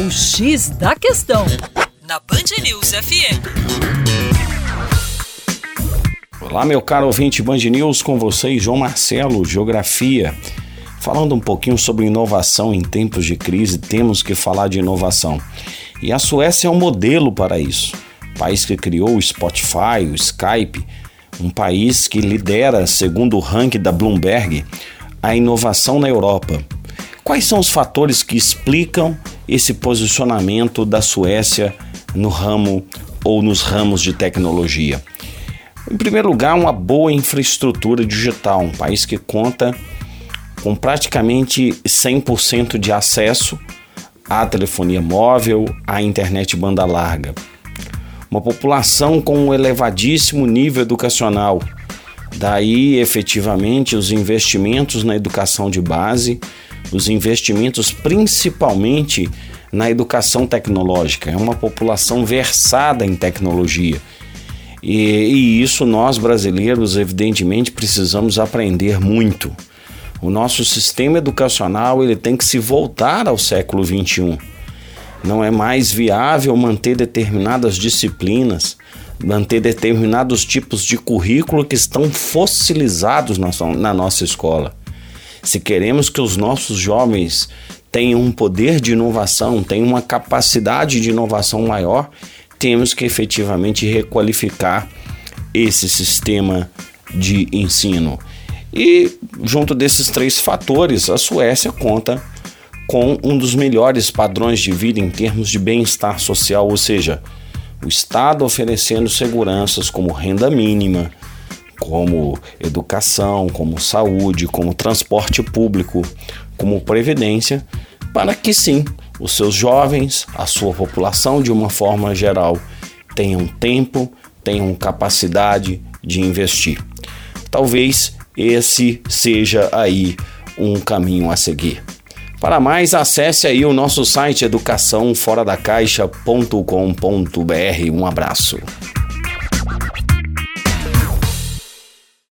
O X da Questão, na Band News FM. Olá, meu caro ouvinte Band News, com vocês, João Marcelo, Geografia. Falando um pouquinho sobre inovação em tempos de crise, temos que falar de inovação. E a Suécia é um modelo para isso. O país que criou o Spotify, o Skype, um país que lidera, segundo o ranking da Bloomberg, a inovação na Europa. Quais são os fatores que explicam esse posicionamento da Suécia no ramo ou nos ramos de tecnologia? Em primeiro lugar, uma boa infraestrutura digital, um país que conta com praticamente 100% de acesso à telefonia móvel, à internet banda larga. Uma população com um elevadíssimo nível educacional. Daí, efetivamente, os investimentos na educação de base, os investimentos principalmente na educação tecnológica. É uma população versada em tecnologia. E, e isso nós brasileiros, evidentemente, precisamos aprender muito. O nosso sistema educacional ele tem que se voltar ao século XXI. Não é mais viável manter determinadas disciplinas, manter determinados tipos de currículo que estão fossilizados na, na nossa escola. Se queremos que os nossos jovens tenham um poder de inovação, tenham uma capacidade de inovação maior, temos que efetivamente requalificar esse sistema de ensino. E junto desses três fatores, a Suécia conta com um dos melhores padrões de vida em termos de bem-estar social, ou seja, o Estado oferecendo seguranças como renda mínima, como educação, como saúde, como transporte público, como previdência, para que sim, os seus jovens, a sua população de uma forma geral, tenham tempo, tenham capacidade de investir. Talvez esse seja aí um caminho a seguir. Para mais, acesse aí o nosso site educaçãoforadacaixa.com.br. Um abraço.